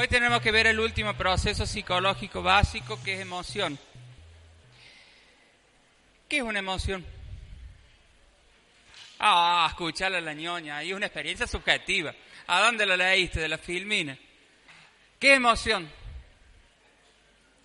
Hoy tenemos que ver el último proceso psicológico básico que es emoción. ¿Qué es una emoción? Ah, escucharla la ñoña, y es una experiencia subjetiva. ¿A dónde la leíste? De la filmina. ¿Qué emoción?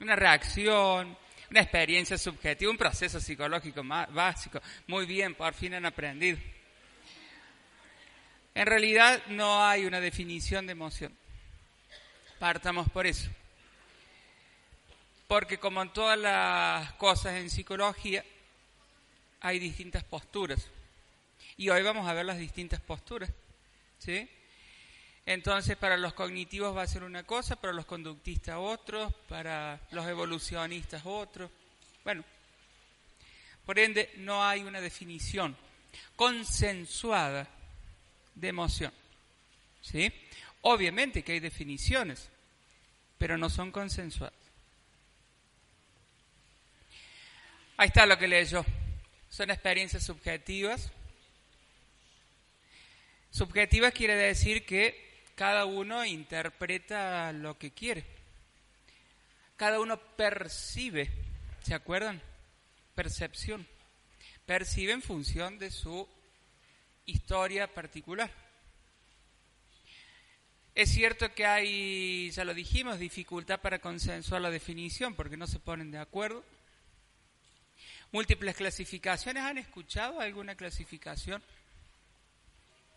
Una reacción, una experiencia subjetiva, un proceso psicológico básico. Muy bien, por fin han aprendido. En realidad no hay una definición de emoción. Partamos por eso. Porque como en todas las cosas en psicología, hay distintas posturas. Y hoy vamos a ver las distintas posturas. ¿sí? Entonces, para los cognitivos va a ser una cosa, para los conductistas otro, para los evolucionistas otro. Bueno, por ende, no hay una definición consensuada de emoción. ¿Sí? Obviamente que hay definiciones, pero no son consensuadas. Ahí está lo que leyó. Son experiencias subjetivas. Subjetivas quiere decir que cada uno interpreta lo que quiere. Cada uno percibe, ¿se acuerdan? Percepción. Percibe en función de su historia particular. Es cierto que hay, ya lo dijimos, dificultad para consensuar la definición porque no se ponen de acuerdo. Múltiples clasificaciones. ¿Han escuchado alguna clasificación?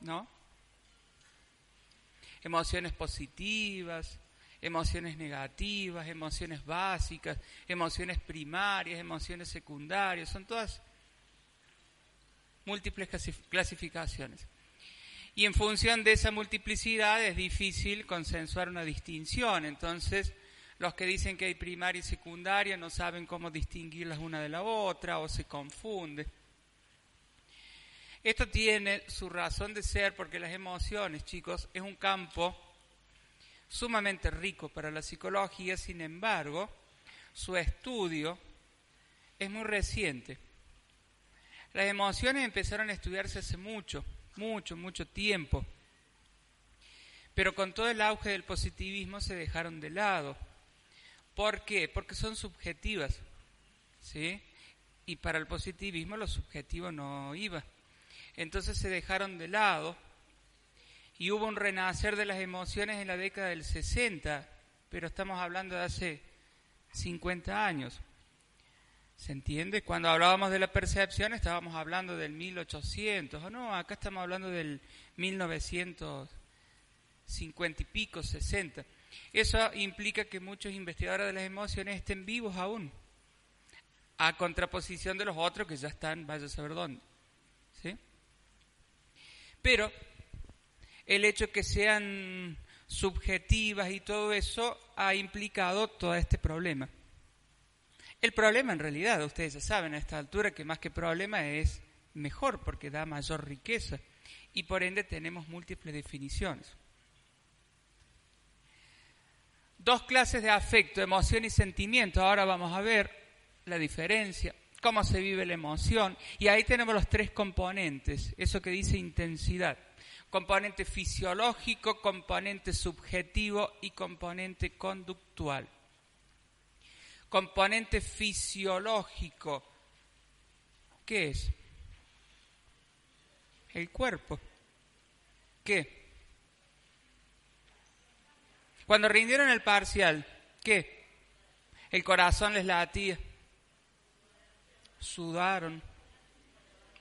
¿No? Emociones positivas, emociones negativas, emociones básicas, emociones primarias, emociones secundarias. Son todas múltiples clasificaciones. Y en función de esa multiplicidad es difícil consensuar una distinción. Entonces, los que dicen que hay primaria y secundaria no saben cómo distinguirlas una de la otra o se confunde. Esto tiene su razón de ser porque las emociones, chicos, es un campo sumamente rico para la psicología, sin embargo, su estudio es muy reciente. Las emociones empezaron a estudiarse hace mucho mucho, mucho tiempo. Pero con todo el auge del positivismo se dejaron de lado. ¿Por qué? Porque son subjetivas. ¿Sí? Y para el positivismo lo subjetivo no iba. Entonces se dejaron de lado y hubo un renacer de las emociones en la década del 60, pero estamos hablando de hace 50 años. ¿Se entiende? Cuando hablábamos de la percepción estábamos hablando del 1800, o no, acá estamos hablando del 1950 y pico, 60. Eso implica que muchos investigadores de las emociones estén vivos aún, a contraposición de los otros que ya están, vaya a saber dónde. ¿Sí? Pero el hecho que sean subjetivas y todo eso ha implicado todo este problema. El problema en realidad, ustedes ya saben a esta altura que más que problema es mejor porque da mayor riqueza y por ende tenemos múltiples definiciones. Dos clases de afecto, emoción y sentimiento. Ahora vamos a ver la diferencia, cómo se vive la emoción. Y ahí tenemos los tres componentes, eso que dice intensidad. Componente fisiológico, componente subjetivo y componente conductual componente fisiológico. ¿Qué es? El cuerpo. ¿Qué? Cuando rindieron el parcial, ¿qué? El corazón les latía. Sudaron.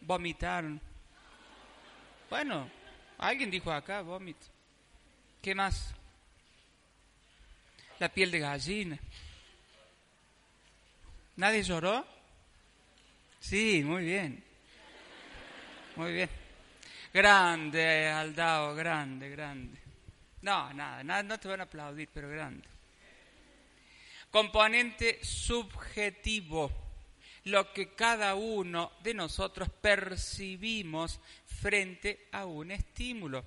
Vomitaron. Bueno, alguien dijo acá, vómito. ¿Qué más? La piel de gallina. ¿Nadie lloró? Sí, muy bien. Muy bien. Grande, Aldao, grande, grande. No, nada, nada, no te van a aplaudir, pero grande. Componente subjetivo, lo que cada uno de nosotros percibimos frente a un estímulo.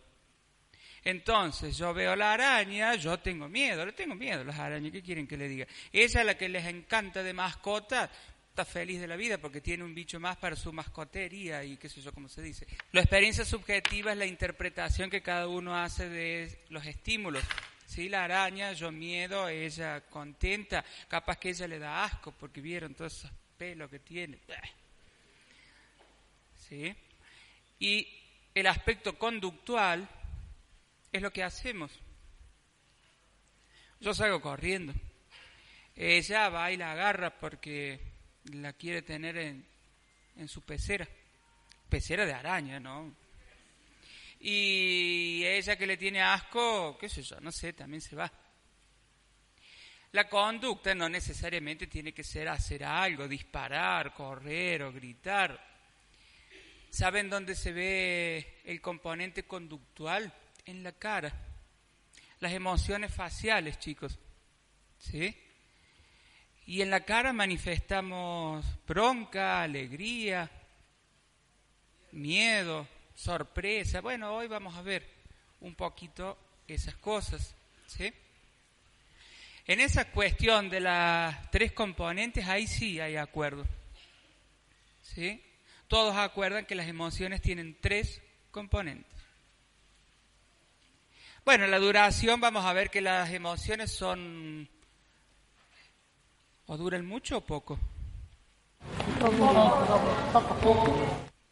Entonces, yo veo la araña, yo tengo miedo, le tengo miedo a las arañas, ¿qué quieren que le diga? Ella, la que les encanta de mascota, está feliz de la vida porque tiene un bicho más para su mascotería y qué sé yo cómo se dice. La experiencia subjetiva es la interpretación que cada uno hace de los estímulos. Sí, la araña, yo miedo, ella contenta, capaz que ella le da asco porque vieron todos esos pelos que tiene. ¿Sí? Y el aspecto conductual es lo que hacemos. Yo salgo corriendo. Ella va y la agarra porque la quiere tener en, en su pecera. Pecera de araña, ¿no? Y ella que le tiene asco, qué sé yo, no sé, también se va. La conducta no necesariamente tiene que ser hacer algo, disparar, correr o gritar. ¿Saben dónde se ve el componente conductual? En la cara. Las emociones faciales, chicos. ¿Sí? Y en la cara manifestamos bronca, alegría, miedo, sorpresa. Bueno, hoy vamos a ver un poquito esas cosas. ¿sí? En esa cuestión de las tres componentes, ahí sí hay acuerdo. ¿sí? Todos acuerdan que las emociones tienen tres componentes. Bueno, la duración, vamos a ver que las emociones son ¿O duran mucho o poco?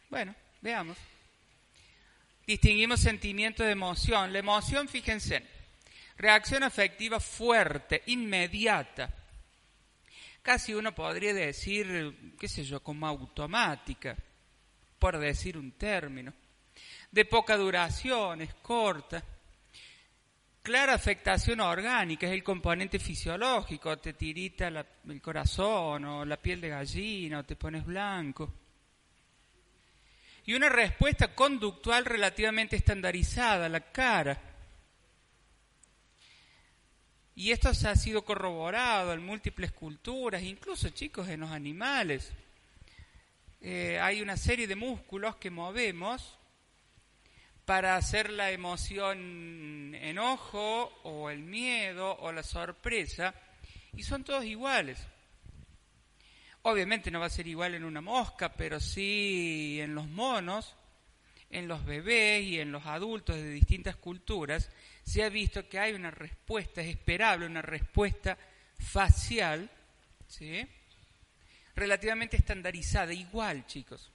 Bueno, veamos. Distinguimos sentimiento de emoción. La emoción, fíjense, reacción afectiva fuerte, inmediata. Casi uno podría decir, qué sé yo, como automática, por decir un término. De poca duración, es corta clara afectación orgánica, es el componente fisiológico, te tirita el corazón o la piel de gallina o te pones blanco. Y una respuesta conductual relativamente estandarizada, la cara. Y esto se ha sido corroborado en múltiples culturas, incluso chicos en los animales. Eh, hay una serie de músculos que movemos para hacer la emoción enojo o el miedo o la sorpresa y son todos iguales. Obviamente no va a ser igual en una mosca, pero sí en los monos, en los bebés y en los adultos de distintas culturas, se ha visto que hay una respuesta, es esperable, una respuesta facial, ¿sí? relativamente estandarizada, igual chicos.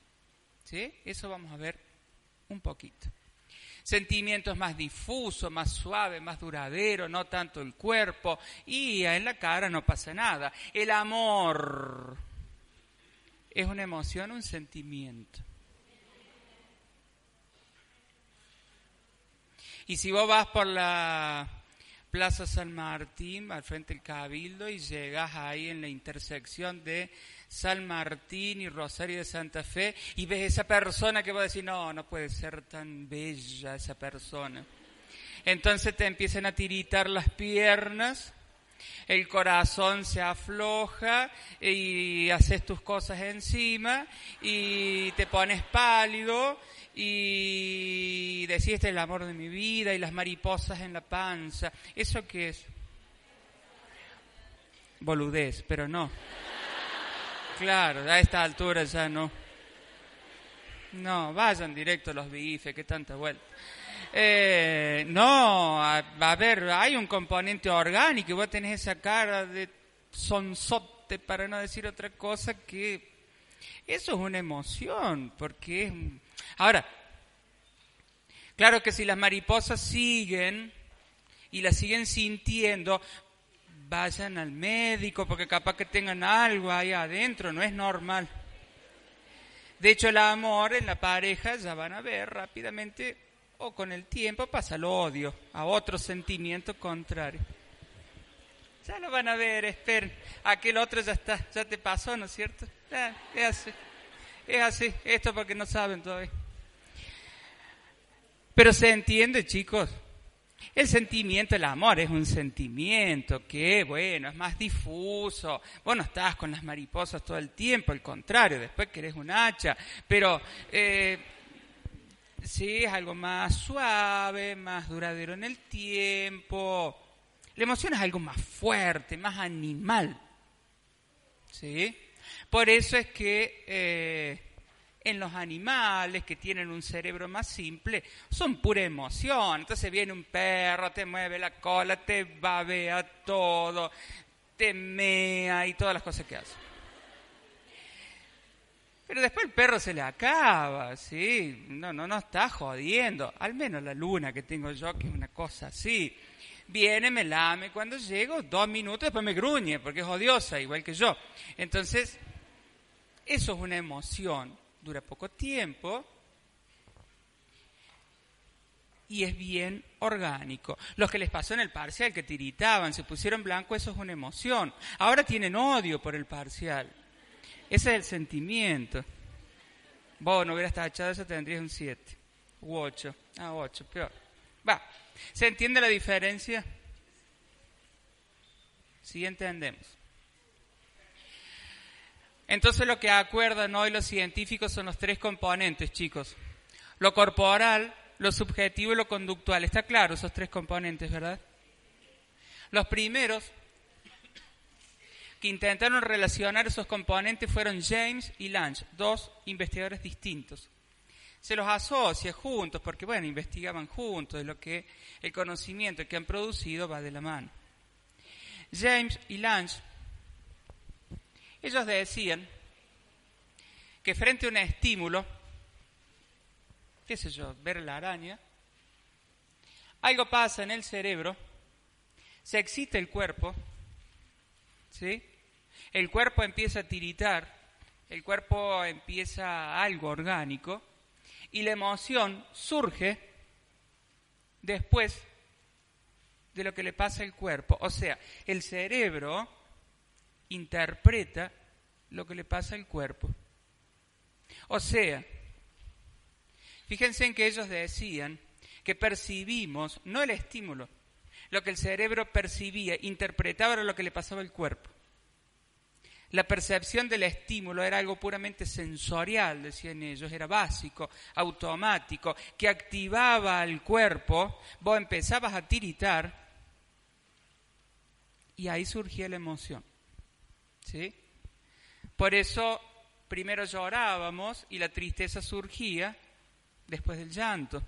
¿sí? Eso vamos a ver un poquito sentimientos más difusos, más suaves, más duraderos, no tanto el cuerpo, y en la cara no pasa nada. El amor es una emoción, un sentimiento. Y si vos vas por la Plaza San Martín, al frente del Cabildo, y llegas ahí en la intersección de San Martín y Rosario de Santa Fe y ves esa persona que va a decir, no, no puede ser tan bella esa persona. Entonces te empiezan a tiritar las piernas, el corazón se afloja y haces tus cosas encima y te pones pálido y decís este es el amor de mi vida y las mariposas en la panza. ¿Eso qué es? Boludez, pero no. Claro, a esta altura ya no. No, vayan directo los bifes, que tanta vuelta. Eh, no, a, a, ver, hay un componente orgánico y vos tenés esa cara de sonzote, para no decir otra cosa, que eso es una emoción, porque es... Ahora, claro que si las mariposas siguen y la siguen sintiendo, vayan al médico porque capaz que tengan algo ahí adentro, no es normal. De hecho, el amor en la pareja ya van a ver rápidamente o con el tiempo pasa el odio a otro sentimiento contrario. Ya lo van a ver, esperen. Aquel otro ya está, ya te pasó, ¿no es cierto? es así. Es así. Esto porque no saben todavía. Pero se entiende, chicos. El sentimiento, el amor es un sentimiento que, bueno, es más difuso. Vos no estás con las mariposas todo el tiempo, al contrario, después querés un hacha. Pero eh, sí, es algo más suave, más duradero en el tiempo. La emoción es algo más fuerte, más animal. ¿Sí? Por eso es que eh, en los animales que tienen un cerebro más simple son pura emoción. Entonces viene un perro, te mueve la cola, te babea todo, te mea y todas las cosas que hace. Pero después el perro se le acaba, ¿sí? No, no, no está jodiendo. Al menos la luna que tengo yo, que es una cosa así viene, me lame, cuando llego, dos minutos, después me gruñe, porque es odiosa, igual que yo. Entonces, eso es una emoción, dura poco tiempo y es bien orgánico. Los que les pasó en el parcial, que tiritaban, se pusieron blanco, eso es una emoción. Ahora tienen odio por el parcial. Ese es el sentimiento. Vos no hubieras tachado eso, tendrías un 7 u 8. Ah, 8, peor. Va, ¿Se entiende la diferencia? Sí entendemos. Entonces lo que acuerdan hoy los científicos son los tres componentes, chicos. Lo corporal, lo subjetivo y lo conductual. Está claro esos tres componentes, ¿verdad? Los primeros que intentaron relacionar esos componentes fueron James y Lange, dos investigadores distintos se los asocia juntos, porque bueno, investigaban juntos de lo que el conocimiento que han producido va de la mano. James y Lange, ellos decían que frente a un estímulo, qué sé yo, ver la araña, algo pasa en el cerebro, se excita el cuerpo, ¿sí? El cuerpo empieza a tiritar, el cuerpo empieza algo orgánico, y la emoción surge después de lo que le pasa al cuerpo. O sea, el cerebro interpreta lo que le pasa al cuerpo. O sea, fíjense en que ellos decían que percibimos, no el estímulo, lo que el cerebro percibía, interpretaba lo que le pasaba al cuerpo. La percepción del estímulo era algo puramente sensorial, decían ellos, era básico, automático, que activaba al cuerpo, vos empezabas a tiritar y ahí surgía la emoción. ¿Sí? Por eso primero llorábamos y la tristeza surgía después del llanto.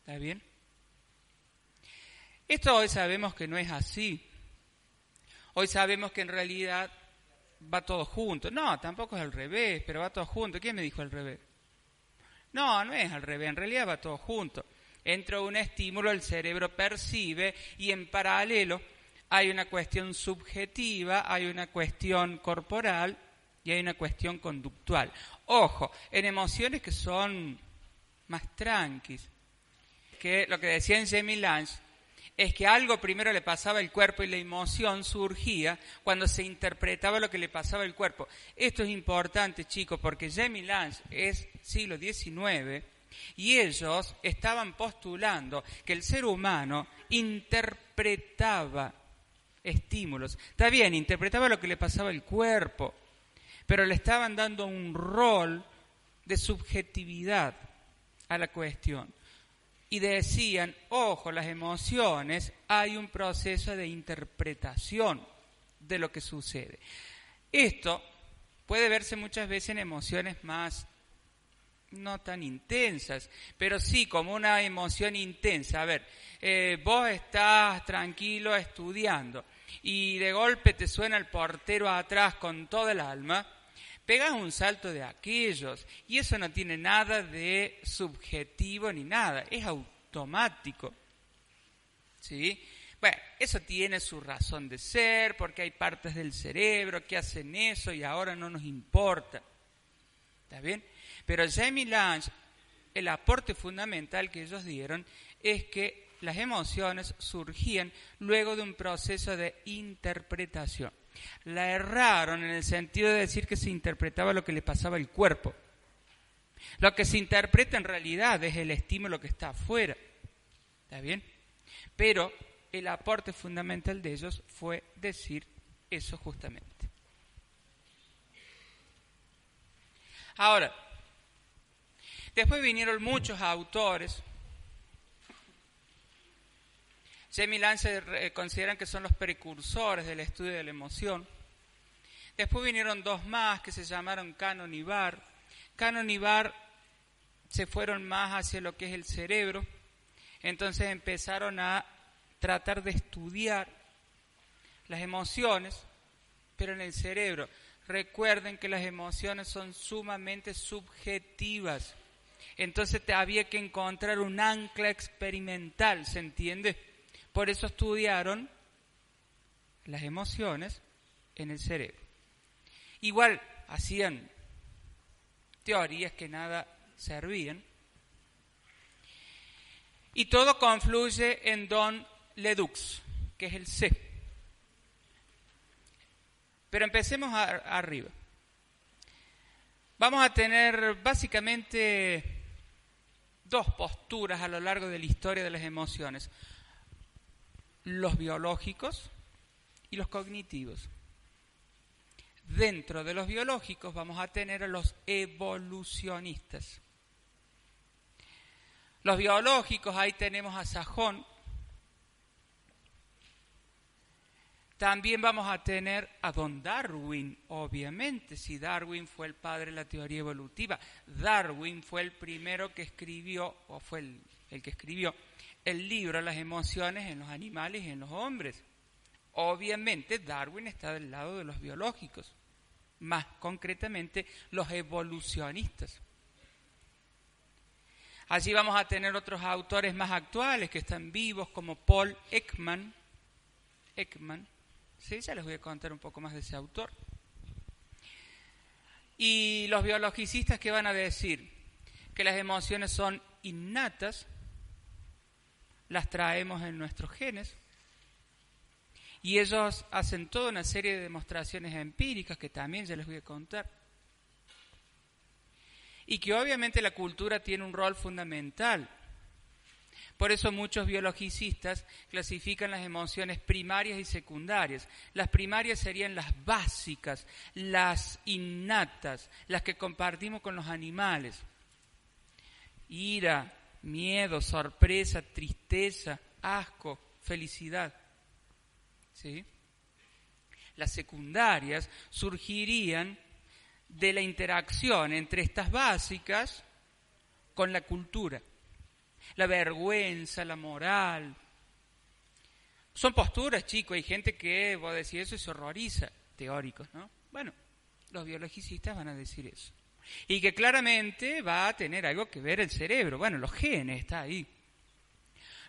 ¿Está bien? Esto hoy sabemos que no es así. Hoy sabemos que en realidad va todo junto. No, tampoco es al revés, pero va todo junto. ¿Quién me dijo al revés? No, no es al revés, en realidad va todo junto. Entra un estímulo, el cerebro percibe y en paralelo hay una cuestión subjetiva, hay una cuestión corporal y hay una cuestión conductual. Ojo, en emociones que son más tranquis, que lo que decía en Jamie Lange, es que algo primero le pasaba al cuerpo y la emoción surgía cuando se interpretaba lo que le pasaba al cuerpo. Esto es importante, chicos, porque Jamie Lange es siglo XIX y ellos estaban postulando que el ser humano interpretaba estímulos. Está bien, interpretaba lo que le pasaba al cuerpo, pero le estaban dando un rol de subjetividad a la cuestión y decían, ojo, las emociones, hay un proceso de interpretación de lo que sucede. Esto puede verse muchas veces en emociones más no tan intensas, pero sí como una emoción intensa. A ver, eh, vos estás tranquilo estudiando y de golpe te suena el portero atrás con toda el alma, pegas un salto de aquellos y eso no tiene nada de subjetivo ni nada, es automático. ¿Sí? Bueno, eso tiene su razón de ser, porque hay partes del cerebro que hacen eso y ahora no nos importa. ¿Está bien? Pero Jamie Lange, el aporte fundamental que ellos dieron es que las emociones surgían luego de un proceso de interpretación. La erraron en el sentido de decir que se interpretaba lo que le pasaba al cuerpo. Lo que se interpreta en realidad es el estímulo que está afuera. ¿Está bien? Pero el aporte fundamental de ellos fue decir eso justamente. Ahora, después vinieron muchos autores. Jamie Lance eh, consideran que son los precursores del estudio de la emoción. Después vinieron dos más que se llamaron Canon y Barr. Canon y Barr se fueron más hacia lo que es el cerebro. Entonces empezaron a tratar de estudiar las emociones, pero en el cerebro. Recuerden que las emociones son sumamente subjetivas. Entonces había que encontrar un ancla experimental, ¿se entiende? Por eso estudiaron las emociones en el cerebro. Igual hacían teorías que nada servían. Y todo confluye en Don Ledux, que es el C. Pero empecemos arriba. Vamos a tener básicamente dos posturas a lo largo de la historia de las emociones. Los biológicos y los cognitivos. Dentro de los biológicos vamos a tener a los evolucionistas. Los biológicos, ahí tenemos a Sajón, También vamos a tener a don Darwin, obviamente, si Darwin fue el padre de la teoría evolutiva. Darwin fue el primero que escribió, o fue el, que escribió, el libro Las emociones en los animales y en los hombres. Obviamente Darwin está del lado de los biológicos, más concretamente los evolucionistas. Allí vamos a tener otros autores más actuales que están vivos, como Paul Ekman, Ekman ¿Sí? Ya les voy a contar un poco más de ese autor. Y los biologicistas que van a decir que las emociones son innatas, las traemos en nuestros genes, y ellos hacen toda una serie de demostraciones empíricas que también ya les voy a contar. Y que obviamente la cultura tiene un rol fundamental por eso muchos biologicistas clasifican las emociones primarias y secundarias. Las primarias serían las básicas, las innatas, las que compartimos con los animales. Ira, miedo, sorpresa, tristeza, asco, felicidad. ¿Sí? Las secundarias surgirían de la interacción entre estas básicas con la cultura la vergüenza, la moral. Son posturas, chicos, hay gente que, voy a decir eso y se horroriza, teóricos, ¿no? Bueno, los biologicistas van a decir eso. Y que claramente va a tener algo que ver el cerebro. Bueno, los genes, está ahí.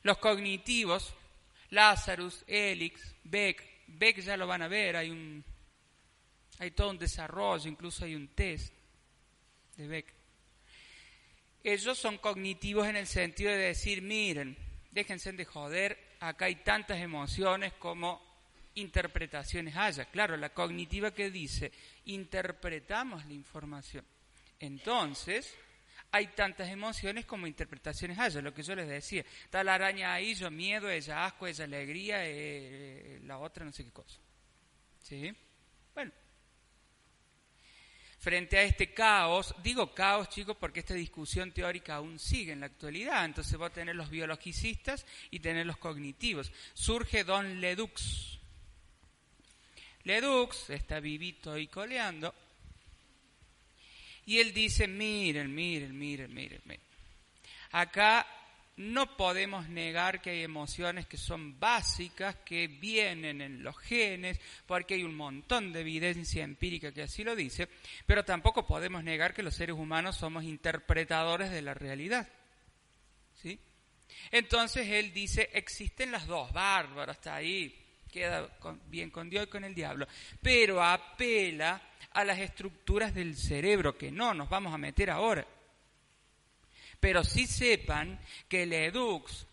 Los cognitivos, Lazarus, Elix, Beck, Beck ya lo van a ver, hay un hay todo un desarrollo, incluso hay un test de Beck. Ellos son cognitivos en el sentido de decir, miren, déjense de joder, acá hay tantas emociones como interpretaciones haya. Claro, la cognitiva que dice, interpretamos la información. Entonces, hay tantas emociones como interpretaciones haya, lo que yo les decía. Está la araña ahí, yo miedo, ella asco, ella alegría, eh, la otra no sé qué cosa. ¿Sí? Bueno, frente a este caos, digo caos chicos porque esta discusión teórica aún sigue en la actualidad, entonces va a tener los biologicistas y tener los cognitivos. Surge don Ledux. Ledux está vivito y coleando y él dice, miren, miren, miren, miren, miren. Acá no podemos negar que hay emociones que son básicas, que vienen en los genes, porque hay un montón de evidencia empírica que así lo dice, pero tampoco podemos negar que los seres humanos somos interpretadores de la realidad. ¿Sí? Entonces él dice, existen las dos, bárbaro, hasta ahí, queda bien con Dios y con el diablo, pero apela a las estructuras del cerebro, que no nos vamos a meter ahora. Pero sí sepan que el EDUX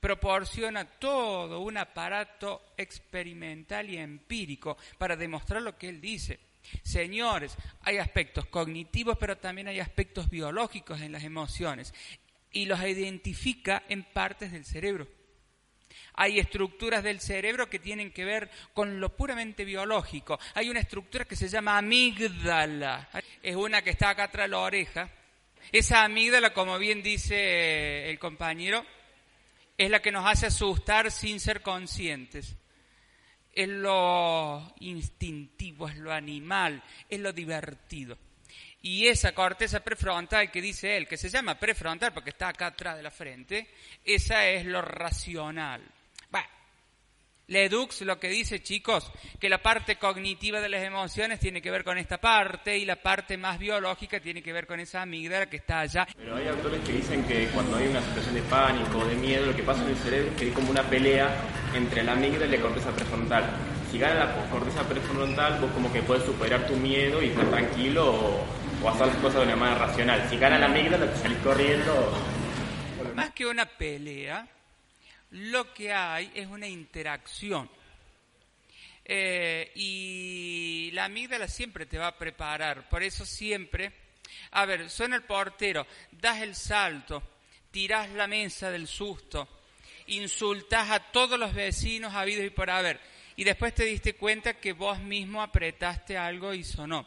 proporciona todo un aparato experimental y empírico para demostrar lo que él dice. Señores, hay aspectos cognitivos, pero también hay aspectos biológicos en las emociones y los identifica en partes del cerebro. Hay estructuras del cerebro que tienen que ver con lo puramente biológico. Hay una estructura que se llama amígdala. Es una que está acá atrás de la oreja. Esa amígdala, como bien dice el compañero, es la que nos hace asustar sin ser conscientes. Es lo instintivo, es lo animal, es lo divertido. Y esa corteza prefrontal que dice él, que se llama prefrontal porque está acá atrás de la frente, esa es lo racional. Bueno, Ledux lo que dice, chicos, que la parte cognitiva de las emociones tiene que ver con esta parte y la parte más biológica tiene que ver con esa amígdala que está allá. Pero hay autores que dicen que cuando hay una situación de pánico o de miedo, lo que pasa en el cerebro es que hay como una pelea entre la amígdala y la corteza prefrontal. Si gana la corteza prefrontal, vos como que puedes superar tu miedo y estar tranquilo o hacer las cosas de una manera racional. Si gana la amígdala, te salís corriendo. Más que una pelea, lo que hay es una interacción. Eh, y la amígdala siempre te va a preparar, por eso siempre, a ver, suena el portero, das el salto, tirás la mesa del susto, insultás a todos los vecinos habidos y por haber, y después te diste cuenta que vos mismo apretaste algo y sonó.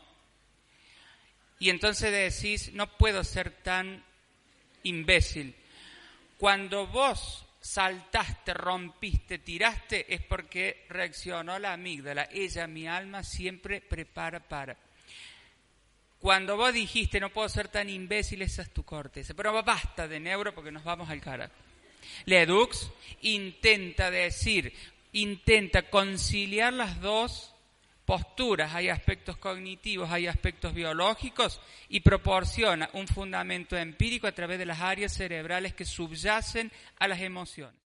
Y entonces decís, no puedo ser tan imbécil. Cuando vos saltaste, rompiste, tiraste, es porque reaccionó la amígdala. Ella, mi alma, siempre prepara para. Cuando vos dijiste, no puedo ser tan imbécil, esa es tu corteza. Pero basta de neuro porque nos vamos al cara. Ledux intenta decir, intenta conciliar las dos posturas, hay aspectos cognitivos, hay aspectos biológicos y proporciona un fundamento empírico a través de las áreas cerebrales que subyacen a las emociones.